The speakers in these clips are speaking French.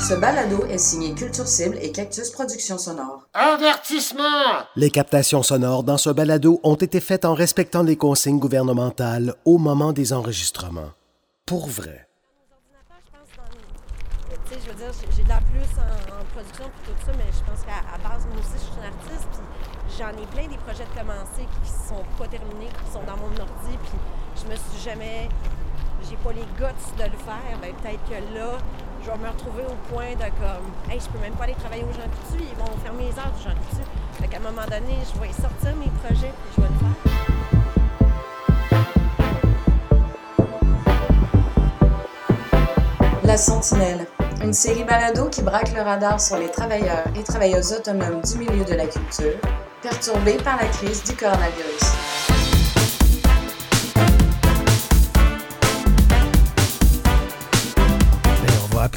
Ce balado est signé Culture Cible et Cactus Productions Sonores. Avertissement! Les captations sonores dans ce balado ont été faites en respectant les consignes gouvernementales au moment des enregistrements. Pour vrai. Tu sais, je veux dire, j'ai- de la plus en, en production puis tout ça, mais je pense qu'à base, moi aussi, je suis une artiste, puis j'en ai plein des projets de commencer qui sont pas terminés, qui sont dans mon ordi, puis je me suis jamais... J'ai pas les guts de le faire, ben peut-être que là, je vais me retrouver au point de comme, hey, je peux même pas aller travailler aux gens ils vont fermer les heures aux gens coutus. Fait qu'à un moment donné, je vais sortir mes projets, puis je vais le faire. La Sentinelle, une série balado qui braque le radar sur les travailleurs et travailleuses autonomes du milieu de la culture, perturbés par la crise du coronavirus.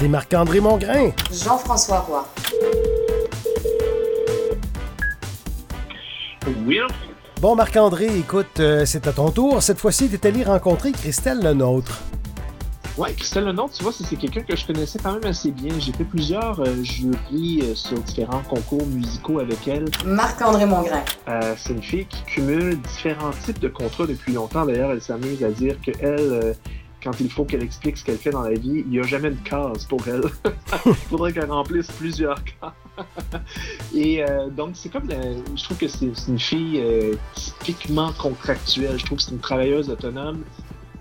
Marc-André Mongrain. Jean-François Roy. Oui, Bon, Marc-André, écoute, euh, c'est à ton tour. Cette fois-ci, t'es allé rencontrer Christelle Lenôtre. Ouais, Christelle Lenôtre, tu vois, c'est quelqu'un que je connaissais quand même assez bien. J'ai fait plusieurs euh, jurys euh, sur différents concours musicaux avec elle. Marc-André Mongrain. Euh, c'est une fille qui cumule différents types de contrats depuis longtemps. D'ailleurs, elle s'amuse à dire que elle, euh, quand il faut qu'elle explique ce qu'elle fait dans la vie, il n'y a jamais de case pour elle. il faudrait qu'elle remplisse plusieurs cases. Et euh, donc, c'est comme, la- je trouve que c'est c'est une fille euh, typiquement contractuelle. Je trouve que c'est une travailleuse autonome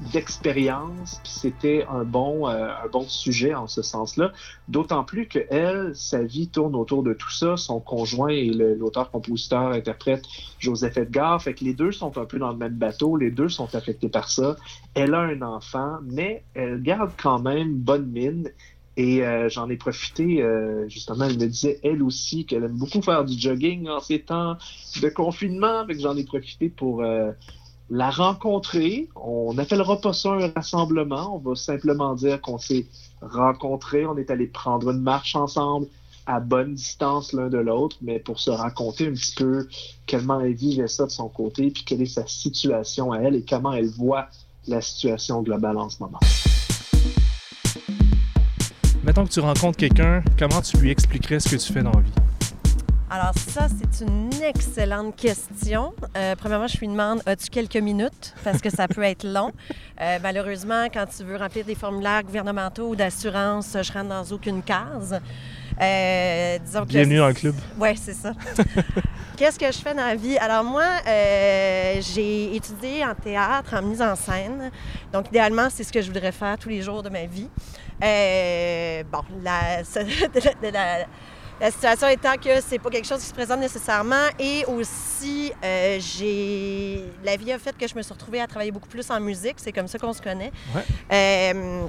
d'expérience, puis c'était un bon euh, un bon sujet en ce sens-là. D'autant plus que elle, sa vie tourne autour de tout ça. Son conjoint le- l'auteur, compositeur, interprète Joseph Edgar. Fait que les deux sont un peu dans le même bateau. Les deux sont affectés par ça. Elle a un enfant, mais elle garde quand même bonne mine. Et euh, j'en ai profité, euh, justement, elle me disait, elle aussi, qu'elle aime beaucoup faire du jogging en ces temps de confinement. Fait que j'en ai profité pour euh, la rencontrer. On n'appellera pas ça un rassemblement. On va simplement dire qu'on s'est rencontrés. On est allé prendre une marche ensemble à bonne distance l'un de l'autre, mais pour se raconter un petit peu comment elle vivait ça de son côté, puis quelle est sa situation à elle et comment elle voit la situation globale en ce moment. Mettons que tu rencontres quelqu'un, comment tu lui expliquerais ce que tu fais dans la vie? Alors ça, c'est une excellente question. Euh, premièrement, je lui demande, as-tu quelques minutes? Parce que ça peut être long. Euh, malheureusement, quand tu veux remplir des formulaires gouvernementaux ou d'assurance, je rentre dans aucune case. Euh, disons que Bienvenue dans le club. Oui, c'est ça. Qu'est-ce que je fais dans la vie? Alors moi, euh, j'ai étudié en théâtre, en mise en scène. Donc idéalement, c'est ce que je voudrais faire tous les jours de ma vie. Euh, bon, la, de la- la situation étant que c'est pas quelque chose qui se présente nécessairement et aussi euh, j'ai la vie a fait que je me suis retrouvée à travailler beaucoup plus en musique, c'est comme ça qu'on se connaît. Ouais. Euh,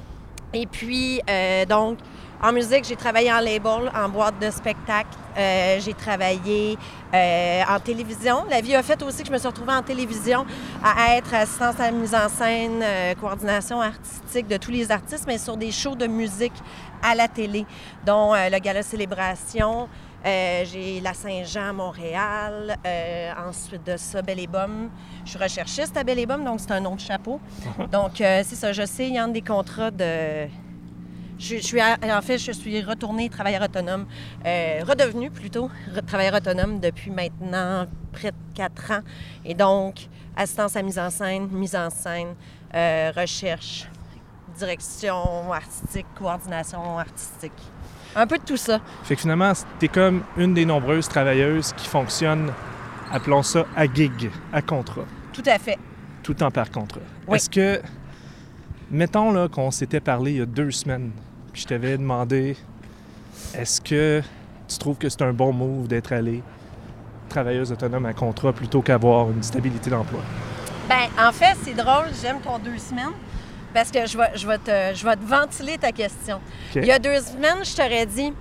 et puis euh, donc en musique, j'ai travaillé en label, en boîte de spectacle. Euh, j'ai travaillé euh, en télévision. La vie a fait aussi que je me suis retrouvée en télévision à être assistante à la mise en scène, euh, coordination artistique de tous les artistes, mais sur des shows de musique à la télé, dont le Gala Célébration. J'ai la Saint-Jean à Montréal. Ensuite de ça, Belle et Bomme. Je suis recherchiste à Belle et Bomme, donc c'est un autre chapeau. Donc, c'est ça. Je sais, il y a des contrats de. Je, je suis, à- en fait, je suis retournée travailleur autonome, euh, redevenue plutôt travailleur autonome depuis maintenant près de quatre ans. Et donc, assistance à mise en scène, mise en scène, euh, recherche, direction artistique, coordination artistique. Un peu de tout ça. Fait que finalement, t'es comme une des nombreuses travailleuses qui fonctionnent, appelons ça à gig, à contrat, Tout à fait. tout temps par contrat. Oui. Est-ce que, mettons là qu'on s'était parlé il y a deux semaines, puis je t'avais demandé, est-ce que tu trouves que c'est un bon move d'être allé travailleuse autonome à contrat plutôt qu'avoir une stabilité d'emploi? Ben, en fait, c'est drôle, j'aime ton deux semaines parce que je vais, je vais, te, je vais te ventiler ta question. Il y a deux semaines, je t'aurais dit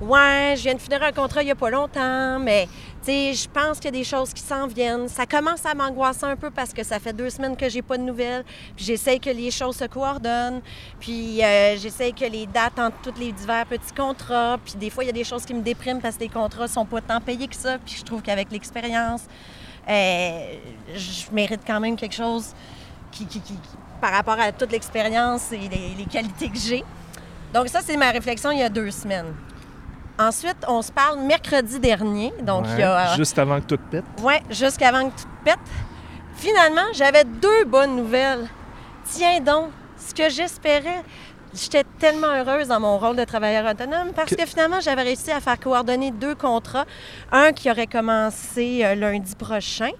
Ouais, je viens de finir un contrat il n'y a pas longtemps, mais je pense qu'il y a des choses qui s'en viennent. Ça commence à m'angoisser un peu parce que ça fait deux semaines que j'ai pas de nouvelles. Puis j'essaye que les choses se coordonnent. Puis euh, j'essaye que les dates entre tous les divers petits contrats. Puis des fois, il y a des choses qui me dépriment parce que les contrats sont pas tant payés que ça. Puis je trouve qu'avec l'expérience, euh, je mérite quand même quelque chose par rapport à toute l'expérience et les qualités que j'ai. Donc ça, c'est ma réflexion il y a deux semaines. Ensuite, on se parle mercredi dernier. Donc, il y a... Ouais, Juste avant que tout pète. Oui, jusqu'avant que tout pète. Finalement, j'avais deux bonnes nouvelles. Tiens donc, ce que j'espérais, j'étais tellement heureuse dans mon rôle de travailleur autonome parce que, Que- finalement, j'avais réussi à faire coordonner deux contrats. Un qui aurait commencé euh, lundi prochain.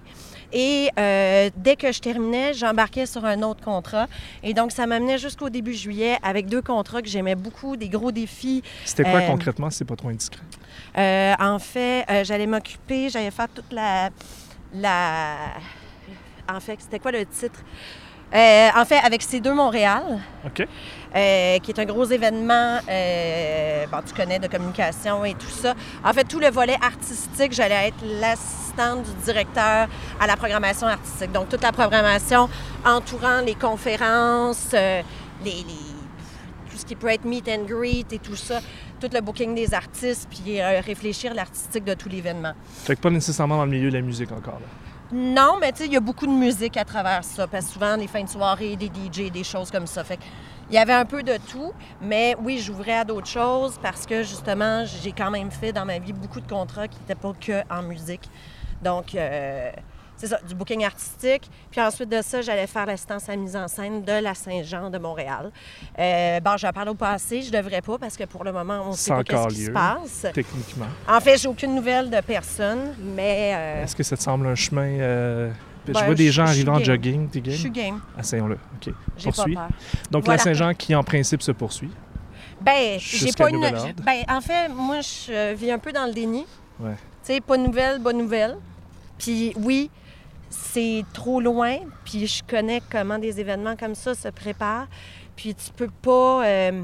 Et euh, dès que je terminais, j'embarquais sur un autre contrat. Et donc, ça m'amenait jusqu'au début juillet avec deux contrats que j'aimais beaucoup, des gros défis. C'était quoi Euh, concrètement, si c'est pas trop indiscret? Euh, en fait, j'allais m'occuper, j'allais faire toute la, la... En fait, c'était quoi le titre? En fait, avec C2 Montréal, OK. Euh, qui est un gros événement, euh, bon, tu connais, de communication et tout ça. En fait, tout le volet artistique, j'allais être l'assistante du directeur à la programmation artistique. Donc, toute la programmation entourant les conférences, euh, les, les- tout ce qui peut être meet and greet et tout ça, tout le booking des artistes, puis réfléchir l'artistique de tout l'événement. Fait que pas nécessairement dans le milieu de la musique encore. Là. Non, mais tu sais, il y a beaucoup de musique à travers ça, parce que souvent, les fins de soirée, des DJ, des choses comme ça. Fait que il y avait un peu de tout, mais oui, j'ouvrais à d'autres choses parce que, justement, j'ai quand même fait dans ma vie beaucoup de contrats qui n'étaient pas que en musique. Donc, euh, c'est ça, du booking artistique. Puis ensuite de ça, j'allais faire l'assistance à la mise en scène de la Saint-Jean de Montréal. Euh, bon, j'en parle au passé, je devrais pas parce que pour le moment, on ne sait pas qu'est-ce qui se passe. Techniquement. En fait, j'ai aucune nouvelle de personne, mais euh, Est-ce que ça te semble un chemin. Je Ben, vois des gens arriver en game. jogging. T'es je suis game? game. Essayons-le. OK. J'ai pas peur. Donc, Voilà. la Saint-Jean qui, en principe, se poursuit. Ben, j'ai pas une. Ben, en fait, moi, je vis un peu dans le déni. Ouais. Tu sais, pas de nouvelles, bonne nouvelle. Puis oui, c'est trop loin. Puis je connais comment des événements comme ça se préparent. Puis tu peux pas. euh,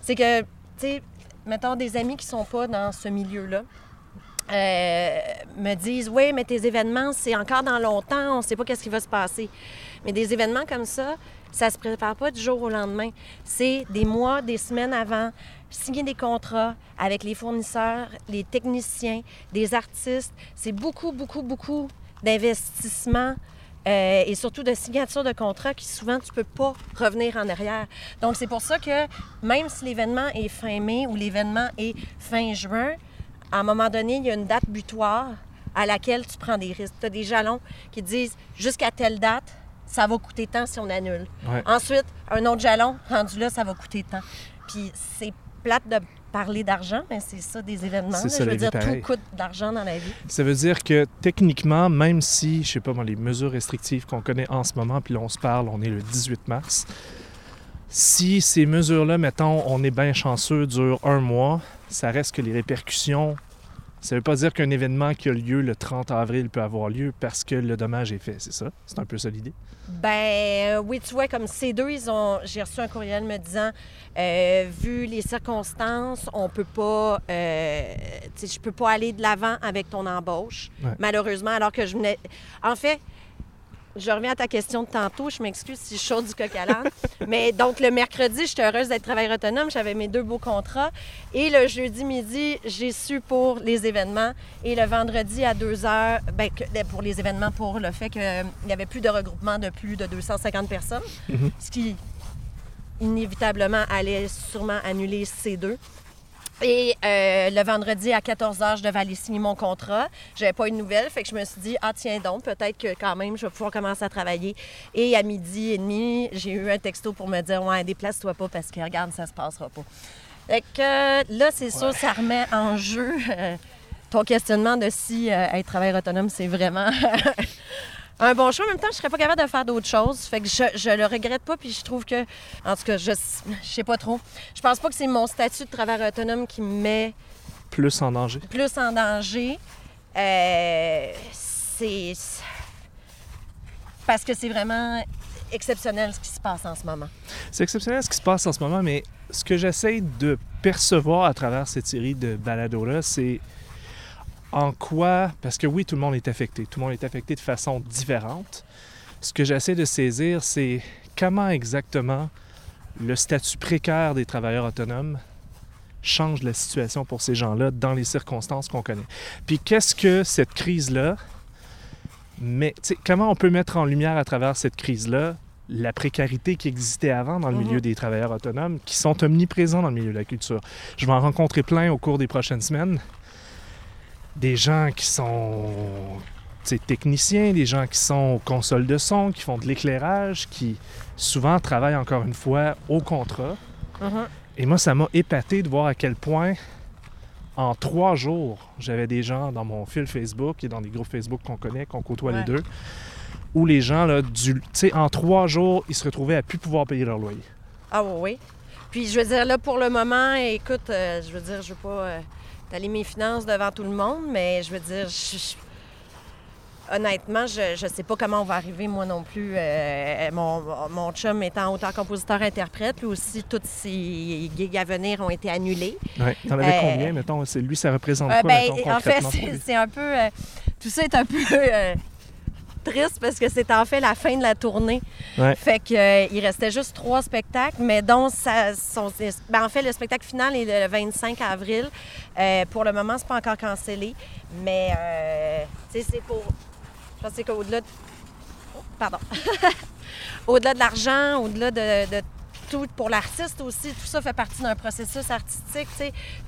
C'est que, tu sais, mettons des amis qui sont pas dans ce milieu-là. Euh, me disent oui mais tes événements c'est encore dans longtemps on sait pas qu'est-ce qui va se passer. Mais des événements comme ça ça se prépare pas du jour au lendemain. C'est des mois des semaines avant signer des contrats avec les fournisseurs les techniciens des artistes. C'est beaucoup beaucoup beaucoup d'investissements euh, et surtout de signature de contrats qui souvent tu peux pas revenir en arrière. Donc c'est pour ça que même si l'événement est fin mai ou l'événement est fin juin, à un moment donné, il y a une date butoir à laquelle tu prends des risques. Tu as des jalons qui disent jusqu'à telle date, ça va coûter tant si on annule. Ouais. Ensuite, un autre jalon, rendu là, ça va coûter tant. Puis c'est plate de parler d'argent, mais c'est ça des événements. Là. ça, Je veux dire, pareil. tout coûte de l'argent dans la vie. Ça veut dire que techniquement, même si, je sais pas moi, les mesures restrictives qu'on connaît en ce moment, puis là on se parle, on est le 18 mars, si ces mesures-là, mettons, on est bien chanceux, durent un mois, ça reste que les répercussions, ça veut pas dire qu'un événement qui a lieu le 30 avril peut avoir lieu parce que le dommage est fait, c'est ça? C'est un peu ça l'idée? Ben oui, tu vois, comme ces deux, ils ont. J'ai reçu un courriel me disant, euh, vu les circonstances, on peut pas, euh, je peux pas aller de l'avant avec ton embauche, Ouais. malheureusement, alors que je venais. En fait. Je reviens à ta question de tantôt. Je m'excuse si je saute du coq à l'âne. Mais donc, le mercredi, j'étais heureuse d'être travailleur autonome. J'avais mes deux beaux contrats. Et le jeudi midi, j'ai su pour les événements. Et le vendredi à 2 heures, ben, que- pour les événements, pour le fait qu'il n'y avait plus de regroupement de plus de 250 personnes, Mhm. ce qui inévitablement allait sûrement annuler ces deux. Et euh, le vendredi à 14 h, je devais aller signer mon contrat. J'avais pas une nouvelle, fait que je me suis dit ah tiens donc peut-être que quand même je vais pouvoir commencer à travailler. Et à midi et demi, j'ai eu un texto pour me dire ouais déplace-toi pas parce que regarde ça se passera pas. Fait que là c'est sûr ça remet en jeu euh, ton questionnement de si euh, être travailleur autonome c'est vraiment un bon choix. En même temps, je serais pas capable de faire d'autres choses. Fait que je, je le regrette pas, puis je trouve que, en tout cas, je, je sais pas trop. Je pense pas que c'est mon statut de travailleur autonome qui me met Plus en danger. plus en danger. Euh, c'est parce que c'est vraiment exceptionnel ce qui se passe en ce moment. C'est exceptionnel ce qui se passe en ce moment, mais ce que j'essaie de percevoir à travers cette série de balados-là, c'est en quoi, parce que oui, tout le monde est affecté, tout le monde est affecté de façon différente. Ce que j'essaie de saisir, c'est comment exactement le statut précaire des travailleurs autonomes change la situation pour ces gens-là dans les circonstances qu'on connaît. Puis qu'est-ce que cette crise-là, mais comment on peut mettre en lumière à travers cette crise-là la précarité qui existait avant dans le Mhm. milieu des travailleurs autonomes, qui sont omniprésents dans le milieu de la culture? Je vais en rencontrer plein au cours des prochaines semaines. Des gens qui sont techniciens, des gens qui sont aux consoles de son, qui font de l'éclairage, qui souvent travaillent encore une fois au contrat. Mhm. Et moi, ça m'a épaté de voir à quel point, en trois jours, j'avais des gens dans mon fil Facebook et dans des groupes Facebook qu'on connaît, qu'on côtoie Ouais. les deux, où les gens, là, du, tu sais, en trois jours, ils se retrouvaient à plus pouvoir payer leur loyer. Ah oui, oui. Puis je veux dire, là, pour le moment, écoute, euh, je veux dire, je veux pas euh, étaler mes finances devant tout le monde, mais je veux dire, je- je- honnêtement, je, je sais pas comment on va arriver, moi non plus. Euh, mon, mon chum étant auteur-compositeur-interprète, lui aussi, toutes ses gigs à venir ont été annulés. Ouais. T'en avais Euh, combien, mettons? Lui, ça représente Euh, quoi, ben, mettons, en fait, c'est un peu. euh, tout ça est un peu euh, triste parce que c'est en fait la fin de la tournée. Ouais. Fait que, euh, il restait juste trois spectacles, mais dont ça, son- ben, en fait, le spectacle final est le 25 avril. Euh, pour le moment, c'est pas encore cancellé, mais euh, c'est pour. Je pense que c'est qu'au-delà de. Oh, pardon. au-delà de l'argent, au-delà de, de pour l'artiste aussi, tout ça fait partie d'un processus artistique.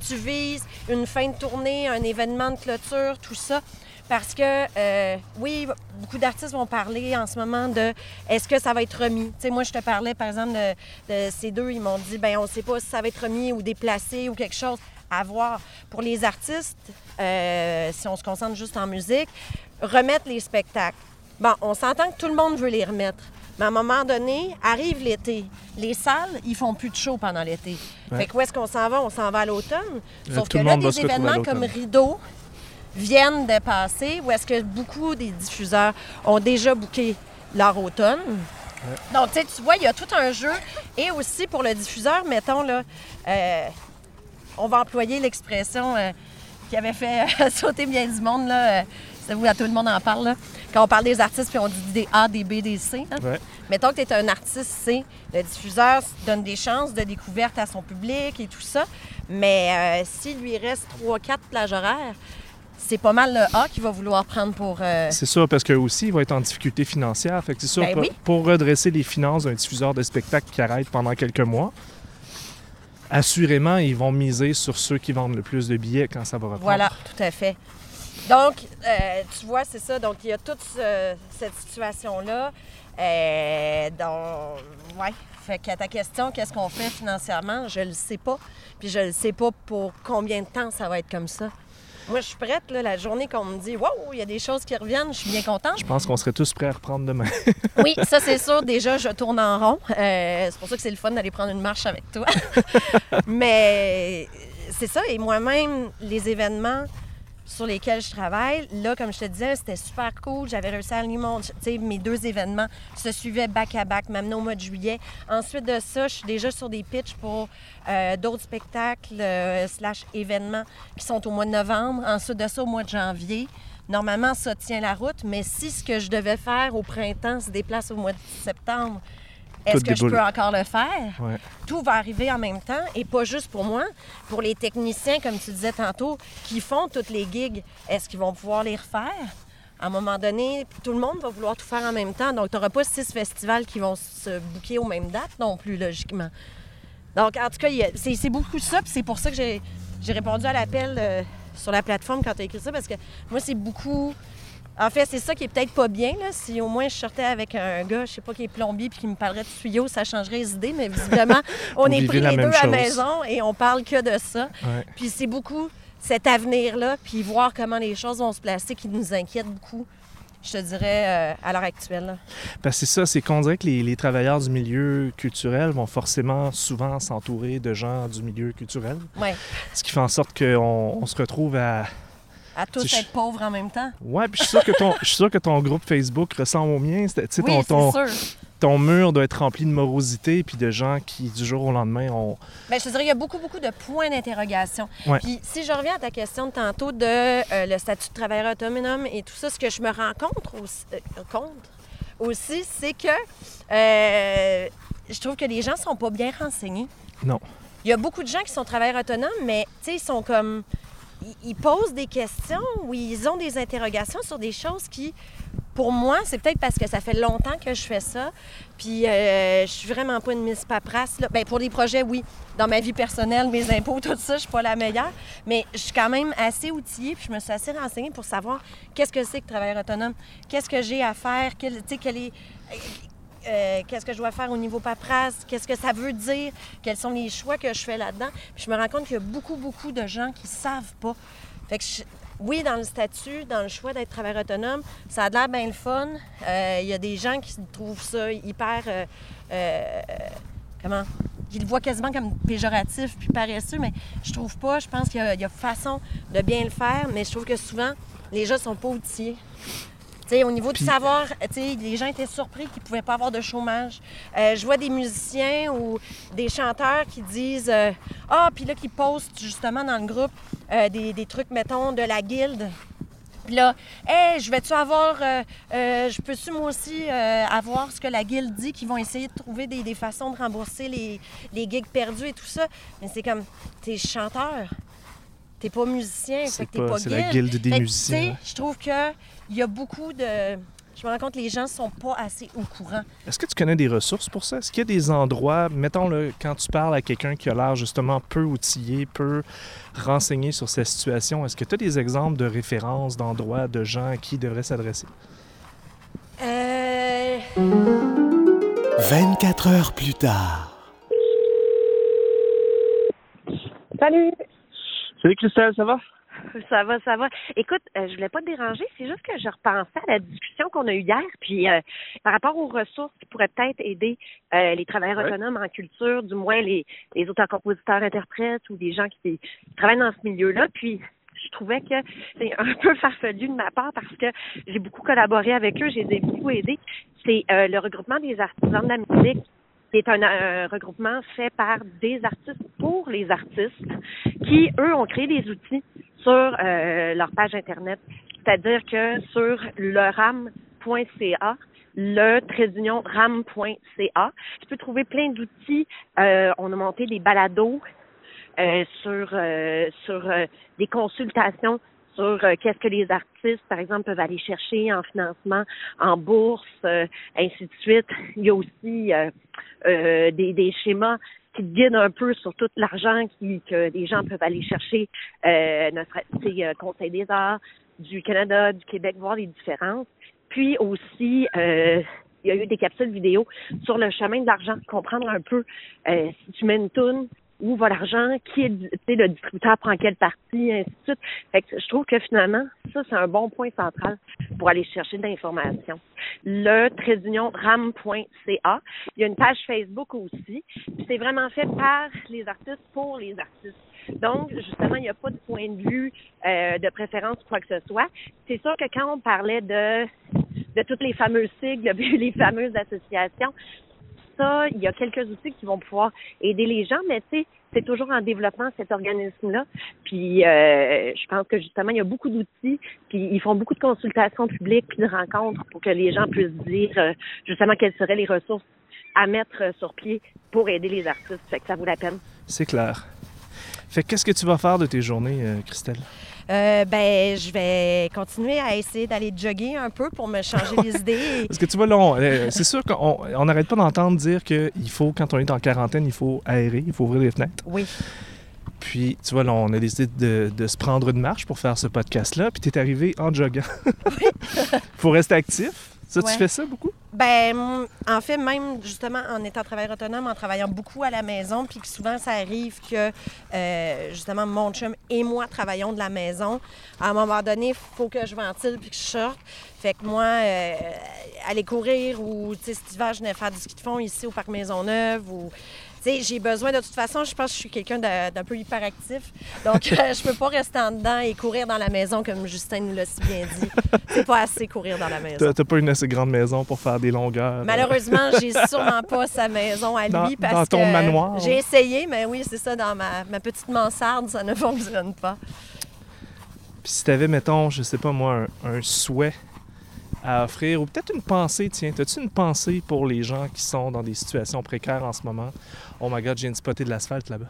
tu vises une fin de tournée, un événement de clôture, tout ça. Parce que, euh, oui, beaucoup d'artistes vont parler en ce moment de est-ce que ça va être remis? Moi, je te parlais, par exemple, de, de ces deux, ils m'ont dit, ben on ne sait pas si ça va être remis ou déplacé ou quelque chose. À voir. Pour les artistes, euh, si on se concentre juste en musique, remettre les spectacles. Bon, on s'entend que tout le monde veut les remettre. Mais à un moment donné, arrive l'été. Les salles, ils font plus de show pendant l'été. Ouais. Fait que où est-ce qu'on s'en va? On s'en va à l'automne. Sauf que là, des événements comme. Rideau viennent de passer, où est-ce que beaucoup des diffuseurs ont déjà booké leur automne. Donc, tu sais, tu vois, il y a tout un jeu. Et aussi, pour le diffuseur, mettons, là, euh, on va employer l'expression euh, qui avait fait sauter bien du monde, là. euh, vous, à tout le monde en parle, là. Quand on parle des artistes, puis on dit des A, des B, des C. hein. Ouais. Mettons que tu es un artiste C, le diffuseur donne des chances de découverte à son public et tout ça. Mais euh, s'il lui reste 3-4 plages horaires, c'est pas mal le A qu'il va vouloir prendre pour. euh, C'est ça, parce qu'eux aussi, ils vont être en difficulté financière. Fait que c'est sûr, Ben pour, oui. pour redresser les finances d'un diffuseur de spectacle qui arrête pendant quelques mois, assurément, ils vont miser sur ceux qui vendent le plus de billets quand ça va reprendre. Voilà, tout à fait. Donc, euh, tu vois, c'est ça. Donc, il y a toute ce- cette situation-là. Euh, donc, ouais. Fait qu'à ta question, qu'est-ce qu'on fait financièrement, je le sais pas. Puis je le sais pas pour combien de temps ça va être comme ça. Moi, je suis prête, là, la journée qu'on me dit, wow, il y a des choses qui reviennent, je suis bien contente. Je pense qu'on serait tous prêts à reprendre demain. Oui, ça c'est sûr. Déjà, je tourne en rond. Euh, c'est pour ça que c'est le fun d'aller prendre une marche avec toi. Mais c'est ça. Et moi-même, les événements sur lesquels je travaille, là, comme je te disais, c'était super cool. J'avais réussi à aligner mes deux événements se suivaient back-à-back, même au mois de juillet. Ensuite de ça, je suis déjà sur des pitchs pour euh, d'autres spectacles euh, slash événements qui sont au mois de novembre. Ensuite de ça, au mois de janvier. Normalement, ça tient la route, mais si ce que je devais faire au printemps se déplace au mois de septembre, est-ce que je peux encore le faire? Ouais. Tout va arriver en même temps et pas juste pour moi, pour les techniciens, comme tu disais tantôt, qui font toutes les gigs. Est-ce qu'ils vont pouvoir les refaire? À un moment donné, tout le monde va vouloir tout faire en même temps. Donc, tu n'auras pas six festivals qui vont se bouquer aux mêmes dates non plus, logiquement. Donc, en tout cas, c'est beaucoup ça. Puis c'est pour ça que j'ai j'ai répondu à l'appel euh, sur la plateforme quand tu as écrit ça, parce que moi, c'est beaucoup. En fait, c'est ça qui est peut-être pas bien. Là. Si au moins je sortais avec un gars, je sais pas, qui est plombier puis qui me parlerait de tuyaux, ça changerait les idées. Mais visiblement, on est pris la les deux à la maison et on parle que de ça. Ouais. Puis c'est beaucoup cet avenir-là, puis voir comment les choses vont se placer qui nous inquiète beaucoup, je te dirais, euh, à l'heure actuelle. là. Parce que c'est ça, c'est qu'on dirait que les, les travailleurs du milieu culturel vont forcément souvent s'entourer de gens du milieu culturel. Ouais. Ce qui fait en sorte qu'on on se retrouve à. À tous être pauvres en même temps. Ouais, puis je suis sûr que ton, je suis sûr que ton groupe Facebook ressemble au mien. Tu sais, Oui, ton, ton, sûr. ton mur doit être rempli de morosité puis de gens qui, du jour au lendemain, ont. Bien, je te dirais, il y a beaucoup, beaucoup de points d'interrogation. Ouais. Puis, si je reviens à ta question de tantôt de euh, le statut de travailleur autonome et tout ça, ce que je me rends compte aussi, euh, compte aussi, c'est que euh, je trouve que les gens sont pas bien renseignés. Non. Il y a beaucoup de gens qui sont travailleurs autonomes, mais tu sais, ils sont comme. Ils, posent des questions ou ils ont des interrogations sur des choses qui, pour moi, c'est peut-être parce que ça fait longtemps que je fais ça. Puis euh, je suis vraiment pas une Miss Paperasse. Là. Ben, pour des projets, oui. Dans ma vie personnelle, mes impôts, tout ça, je suis pas la meilleure. Mais je suis quand même assez outillée. Puis je me suis assez renseignée pour savoir qu'est-ce que c'est que travailleur autonome? Qu'est-ce que j'ai à faire? Quel, quel est, euh, qu'est-ce que je dois faire au niveau paperasse, qu'est-ce que ça veut dire, quels sont les choix que je fais là-dedans. Puis je me rends compte qu'il y a beaucoup, beaucoup de gens qui savent pas. Fait que oui, dans le statut, dans le choix d'être travailleur autonome, ça a l'air bien le fun. Euh, il y a des gens qui trouvent ça hyper. Euh, comment? Qui le voient quasiment comme péjoratif puis paresseux, mais je trouve pas. Je pense qu'il y, a façon de bien le faire, mais je trouve que souvent, les gens sont pas outillés au niveau du savoir, les gens étaient surpris qu'ils ne pouvaient pas avoir de chômage. Euh, je vois des musiciens ou des chanteurs qui disent euh, Ah, puis là, qui postent justement dans le groupe euh, des, trucs, mettons, de la guilde. Puis là, hey, je vais-tu avoir, je peux-tu moi aussi avoir ce que la guilde dit, qu'ils vont essayer de trouver des, façons de rembourser les, les gigs perdus et tout ça. Mais c'est comme, t'es chanteur, t'es pas musicien, fait que t'es pas, C'est la guilde des musiciens. Je trouve que il y a beaucoup de. Je me rends compte que les gens ne sont pas assez au courant. Est-ce que tu connais des ressources pour ça? Est-ce qu'il y a des endroits, mettons, le quand tu parles à quelqu'un qui a l'air justement peu outillé, peu renseigné sur sa situation, est-ce que tu as des exemples de références, d'endroits, de gens à qui devraient s'adresser? Euh... 24 heures plus tard. Salut! Salut Christelle, ça va? Ça va, ça va. Écoute, euh, je voulais pas te déranger, c'est juste que je repensais à la discussion qu'on a eue hier, puis euh, par rapport aux ressources qui pourraient peut-être aider euh, les travailleurs autonomes en culture, du moins les, les auteurs-compositeurs, interprètes ou des gens qui, travaillent dans ce milieu-là. Puis je trouvais que c'est un peu farfelu de ma part parce que j'ai beaucoup collaboré avec eux, j'ai beaucoup aidé. C'est le regroupement des artisans de la musique qui est un, regroupement fait par des artistes pour les artistes qui, eux, ont créé des outils sur euh, leur page Internet. C'est-à-dire que sur le ram.ca, le trait ram.ca, tu peux trouver plein d'outils. Euh, on a monté des balados euh, sur sur des consultations sur qu'est-ce que les artistes, par exemple, peuvent aller chercher en financement, en bourse, ainsi de suite. Il y a aussi des, des schémas qui te guide un peu sur tout l'argent que les gens peuvent aller chercher, euh, notre euh, Conseil des arts du Canada, du Québec, voir les différences. Puis aussi, euh, il y a eu des capsules vidéo sur le chemin de l'argent, comprendre un peu euh, si tu mets une où va l'argent, qui est le distributeur prend quelle partie, ainsi de suite. Fait que je trouve que finalement, ça, c'est un bon point central pour aller chercher de l'information. Le ram.ca. Il y a une page Facebook aussi. C'est vraiment fait par les artistes pour les artistes. Donc, justement, il n'y a pas de point de vue euh, de préférence ou quoi que ce soit. C'est sûr que quand on parlait de de toutes les fameuses sigles, les fameuses associations, il y a quelques outils qui vont pouvoir aider les gens, mais tu sais, c'est toujours en développement cet organisme-là. Puis euh, je pense que justement, il y a beaucoup d'outils, puis ils font beaucoup de consultations publiques, puis de rencontres pour que les gens puissent dire euh, justement quelles seraient les ressources à mettre sur pied pour aider les artistes. Fait que ça vaut la peine. C'est clair. Fait qu'est-ce que tu vas faire de tes journées, euh, Christelle? Euh, ben, je vais continuer à essayer d'aller jogger un peu pour me changer les idées. Parce que tu vois, là, euh, c'est sûr qu'on n'arrête pas d'entendre dire qu'il faut, quand on est en quarantaine, il faut aérer, il faut ouvrir les fenêtres. Oui. Puis, tu vois, là, on a décidé de, se prendre une marche pour faire ce podcast-là, puis tu es arrivé en joggant. Oui. faut rester actif. Ça, tu fais ça beaucoup? Ben, en fait, même justement en étant travailleur autonome, en travaillant beaucoup à la maison, puis souvent ça arrive que euh, justement mon chum et moi travaillons de la maison. À un moment donné, il faut que je ventile puis que je sorte. Fait que moi, euh, aller courir ou, tu sais, cet hiver, je venais faire du ski de fond ici au Parc Maisonneuve ou j'ai besoin de toute façon, je pense que je suis quelqu'un d'un peu hyperactif. Donc, euh, je peux pas rester en dedans et courir dans la maison comme Justin nous l'a si bien dit. C'est pas assez courir dans la maison. T'as pas une assez grande maison pour faire des longueurs. Malheureusement, j'ai sûrement pas sa maison à lui parce dans ton manoir? J'ai essayé, mais oui, c'est ça, dans ma, ma, petite mansarde, ça ne fonctionne pas. Puis si t'avais, mettons, je sais pas moi, un souhait à offrir, ou peut-être une pensée, tiens, as-tu une pensée pour les gens qui sont dans des situations précaires en ce moment? Oh my god, j'ai une spotté de l'asphalte là-bas.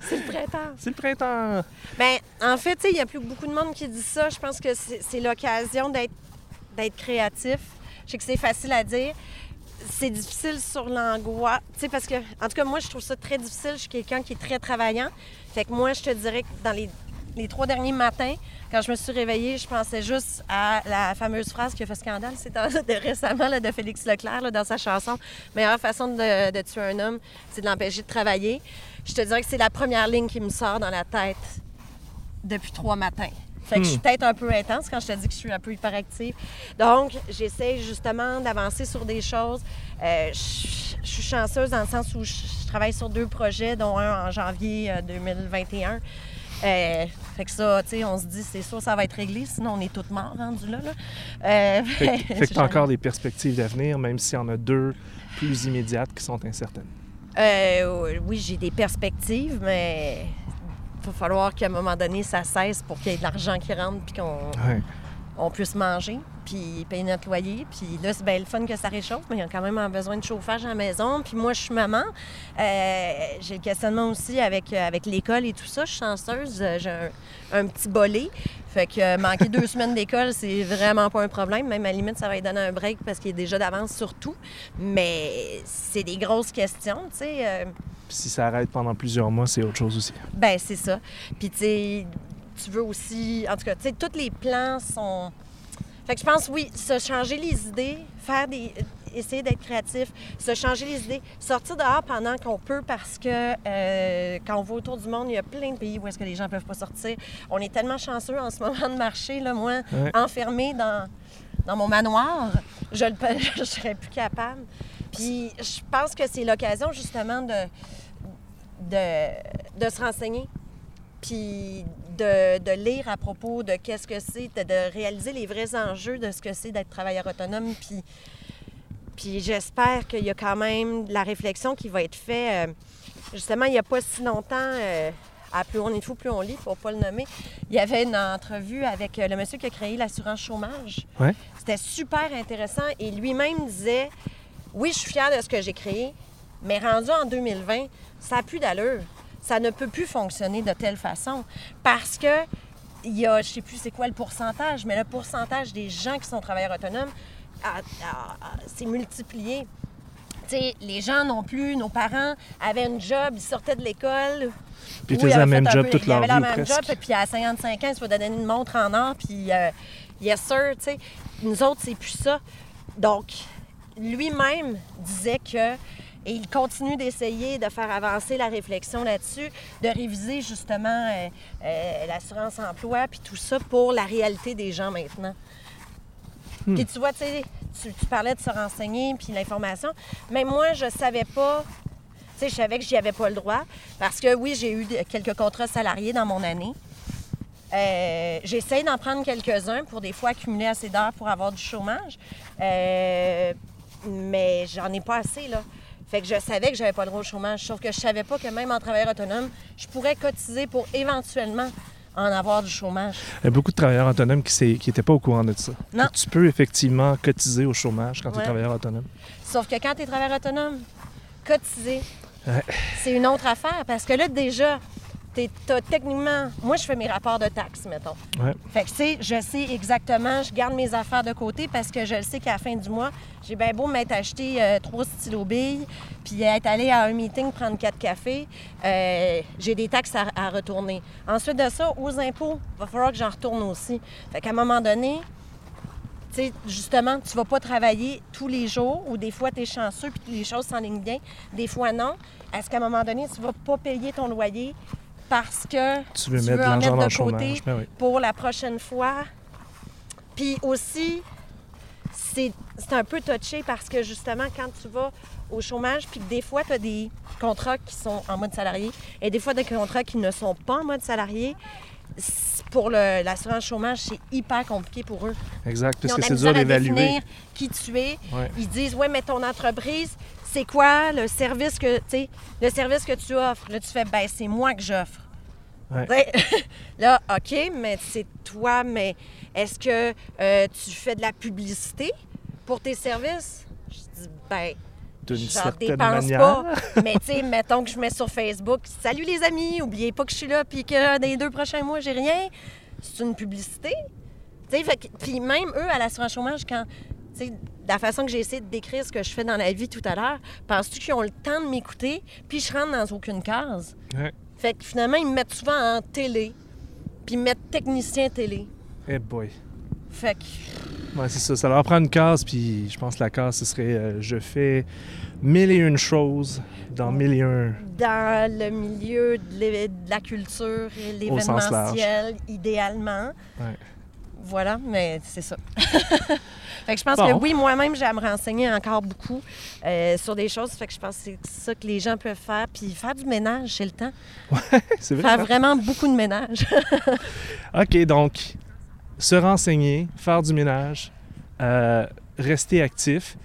c'est le printemps. C'est le printemps. Ben, en fait, tu sais, il n'y a plus beaucoup de monde qui dit ça. Je pense que c'est l'occasion d'être d'être créatif. Je sais que c'est facile à dire. C'est difficile sur l'angoisse. Tu sais, parce que, en tout cas, moi, je trouve ça très difficile. Je suis quelqu'un qui est très travaillant. Fait que moi, je te dirais que dans les, les trois derniers matins, quand je me suis réveillée, je pensais juste à la fameuse phrase qui a fait scandale, c'est de récemment là, de Félix Leclerc là, dans sa chanson Meilleure façon de, de tuer un homme, c'est de l'empêcher de travailler. Je te dirais que c'est la première ligne qui me sort dans la tête depuis trois matins. Fait que je suis peut-être un peu intense quand je te dis que je suis un peu hyperactive. Donc, j'essaie justement d'avancer sur des choses. Euh, je, je suis chanceuse dans le sens où je, je travaille sur deux projets, dont un en janvier euh, 2021. Euh, fait que ça, tu sais, on se dit, c'est sûr, ça va être réglé, sinon on est tous morts rendus là. là. Euh, Fait, que- fait que je- tu as encore des perspectives d'avenir, même s'il y en a deux plus immédiates qui sont incertaines. Euh, oui, j'ai des perspectives, mais il va falloir qu'à un moment donné, ça cesse pour qu'il y ait de l'argent qui rentre puis qu'on Ouais. on puisse manger puis payer notre loyer. Puis là, c'est bien le fun que ça réchauffe, mais il y a quand même besoin de chauffage à la maison. Puis moi, je suis maman. Euh, j'ai le questionnement aussi avec, euh, avec l'école et tout ça. Je suis chanceuse. Euh, J'ai un, un petit bolé. Fait que manquer deux semaines d'école, c'est vraiment pas un problème. Même à la limite, ça va lui donner un break parce qu'il est déjà d'avance sur tout. Mais c'est des grosses questions, tu sais. Puis si ça arrête pendant plusieurs mois, c'est autre chose aussi. ben, c'est ça. Puis, tu sais, tu veux aussi. En tout cas, tu sais, tous les plans sont. Fait que je pense, oui, se changer les idées, faire des. essayer d'être créatif, se changer les idées, sortir dehors pendant qu'on peut parce que euh, quand on va autour du monde, il y a plein de pays où est-ce que les gens peuvent pas sortir. On est tellement chanceux en ce moment de marcher, là, moi, Ouais. enfermée dans, dans mon manoir, je ne je serais plus capable. Puis je pense que c'est l'occasion justement de, de, de se renseigner, puis de, de lire à propos de qu'est-ce que c'est, de, de réaliser les vrais enjeux de ce que c'est d'être travailleur autonome. Puis, puis j'espère qu'il y a quand même de la réflexion qui va être faite. euh, justement, il n'y a pas si longtemps, euh, à Plus on est fou, plus on lit, pour ne pas le nommer, il y avait une entrevue avec euh, le monsieur qui a créé l'assurance chômage. Ouais. C'était super intéressant et lui-même disait Oui, je suis fière de ce que j'ai créé, mais rendu en 2020, ça n'a plus d'allure. Ça ne peut plus fonctionner de telle façon parce que il y a, je sais plus c'est quoi le pourcentage, mais le pourcentage des gens qui sont travailleurs autonomes s'est multiplié. Tu sais, les gens non plus, nos parents avaient un job, ils sortaient de l'école. Puis ils avaient le même job peu- toute ils leur avaient vie le ou même presque. job, puis à 55 ans, il se faut donner une montre en or, puis euh, yes sir, tu sais. Nous autres, c'est plus ça. Donc, lui-même disait que, et il continue d'essayer de faire avancer la réflexion là-dessus, de réviser justement euh, euh, l'assurance emploi, puis tout ça pour la réalité des gens maintenant. Puis tu vois, tu sais, tu, parlais de se renseigner, puis l'information. Mais moi, je savais pas tu sais, je savais que j'y avais pas le droit parce que oui, j'ai eu quelques contrats salariés dans mon année. Euh, J'essaie d'en prendre quelques-uns pour des fois accumuler assez d'heures pour avoir du chômage. Euh, mais j'en ai pas assez, là. Fait que je savais que j'avais pas le droit au chômage. Sauf que je savais pas que même en travailleur autonome, je pourrais cotiser pour éventuellement en avoir du chômage. Il y a beaucoup de travailleurs autonomes qui n'étaient pas au courant de ça. Non. Tu peux effectivement cotiser au chômage quand tu es travailleur autonome. Sauf que quand tu es travailleur autonome, cotiser, Ouais. c'est une autre affaire. Parce que là, déjà, techniquement. Moi, je fais mes rapports de taxes, mettons. Ouais. Fait que, tu sais, je sais exactement, je garde mes affaires de côté parce que je le sais qu'à la fin du mois, j'ai bien beau m'être acheté euh, trois stylos billes, puis être allé à un meeting prendre quatre cafés, euh, j'ai des taxes à, à retourner. Ensuite de ça, aux impôts, il va falloir que j'en retourne aussi. Fait qu'à un moment donné, tu sais, justement, tu vas pas travailler tous les jours ou des fois, tu es chanceux puis les choses s'enlignent bien. Des fois, non. Est-ce qu'à un moment donné, tu vas pas payer ton loyer parce que Tu veux mettre de en l'argent dans le de côté chômage. Ben oui. pour la prochaine fois? Puis aussi, c'est un peu touché parce que justement, quand tu vas au chômage, puis que des fois, tu as des contrats qui sont en mode salarié et des fois des contrats qui ne sont pas en mode salarié, pour l'assurance chômage, c'est hyper compliqué pour eux. Exact, parce que c'est dur d'évaluer. qui tu es. Ouais. Ils disent, ouais, mais ton entreprise, c'est quoi le service que, le service que tu offres? Là, tu fais, ben, c'est moi que j'offre. Ouais. Là, OK, mais c'est toi, mais est-ce que euh, tu fais de la publicité pour tes services? Je dis, ben, J'en dépense manière. pas. Mais tu sais, mettons que je mets sur Facebook Salut les amis, oubliez pas que je suis là puis que dans les deux prochains mois, j'ai rien. C'est une publicité. Puis même eux, à l'assurance chômage, quand. La façon que j'ai essayé de décrire ce que je fais dans la vie tout à l'heure, penses-tu qu'ils ont le temps de m'écouter puis je rentre dans aucune case? Ouais. Fait que finalement, ils me mettent souvent en télé puis ils me mettent technicien télé. Eh boy. Fait que. Ouais, c'est ça. Ça leur prend une case, puis je pense que la case, ce serait euh, je fais mille et une choses dans mille et un. dans le milieu de la culture et l'événementiel, idéalement. Ouais. Voilà, mais c'est ça. fait que je pense Bon. que oui, moi-même, j'ai à me renseigner encore beaucoup euh, sur des choses. Fait que je pense que c'est ça que les gens peuvent faire. Puis faire du ménage, c'est le temps. C'est vrai. Faire vraiment beaucoup de ménage. OK, donc, se renseigner, faire du ménage, euh, rester actif,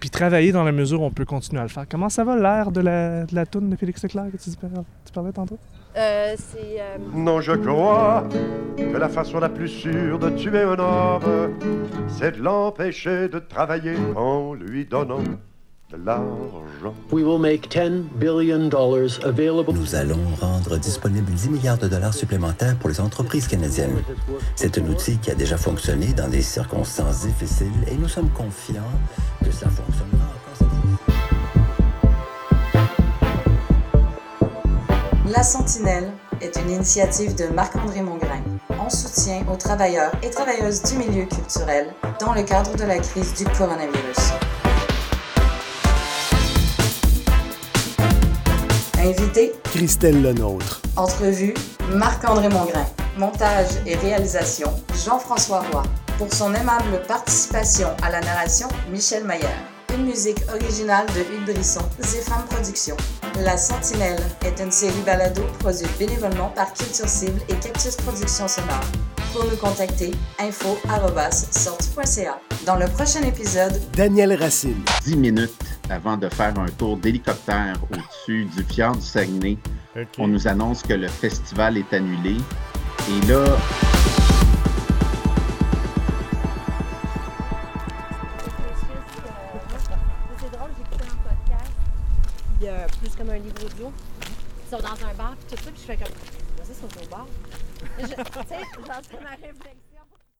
puis travailler dans la mesure où on peut continuer à le faire. Comment ça va l'air de la, de la toune de Félix Leclerc que tu, tu parlais tantôt? Euh, c'est. euh, Non, je crois que la façon la plus sûre de tuer un homme, c'est de l'empêcher de travailler en lui donnant de l'argent. We will make $10 billion available. Nous allons rendre disponible 10 milliards de dollars supplémentaires pour les entreprises canadiennes. C'est un outil qui a déjà fonctionné dans des circonstances difficiles et nous sommes confiants que ça fonctionnera La Sentinelle est une initiative de Marc-André Mongrain en soutien aux travailleurs et travailleuses du milieu culturel dans le cadre de la crise du coronavirus. Invité, Christelle Lenôtre. entrevue, Marc-André Mongrain. Montage et réalisation, Jean-François Roy. Pour son aimable participation à la narration, Michel Maillard. Une musique originale de Hugues Brisson, Zéphane Productions. La Sentinelle est une série balado produite bénévolement par Culture Cible et Cactus Productions Sonore. Pour nous contacter, info.sorte.ca. Dans le prochain épisode, Daniel Racine. 10 minutes avant de faire un tour d'hélicoptère au-dessus du fjord du Saguenay, on nous annonce que le festival est annulé. Et là, un livre audio. Ils sont dans un bar, puis tout ça, puis je fais comme, ça, c'est au bar. Tu sais, genre, c'est ma réflexion.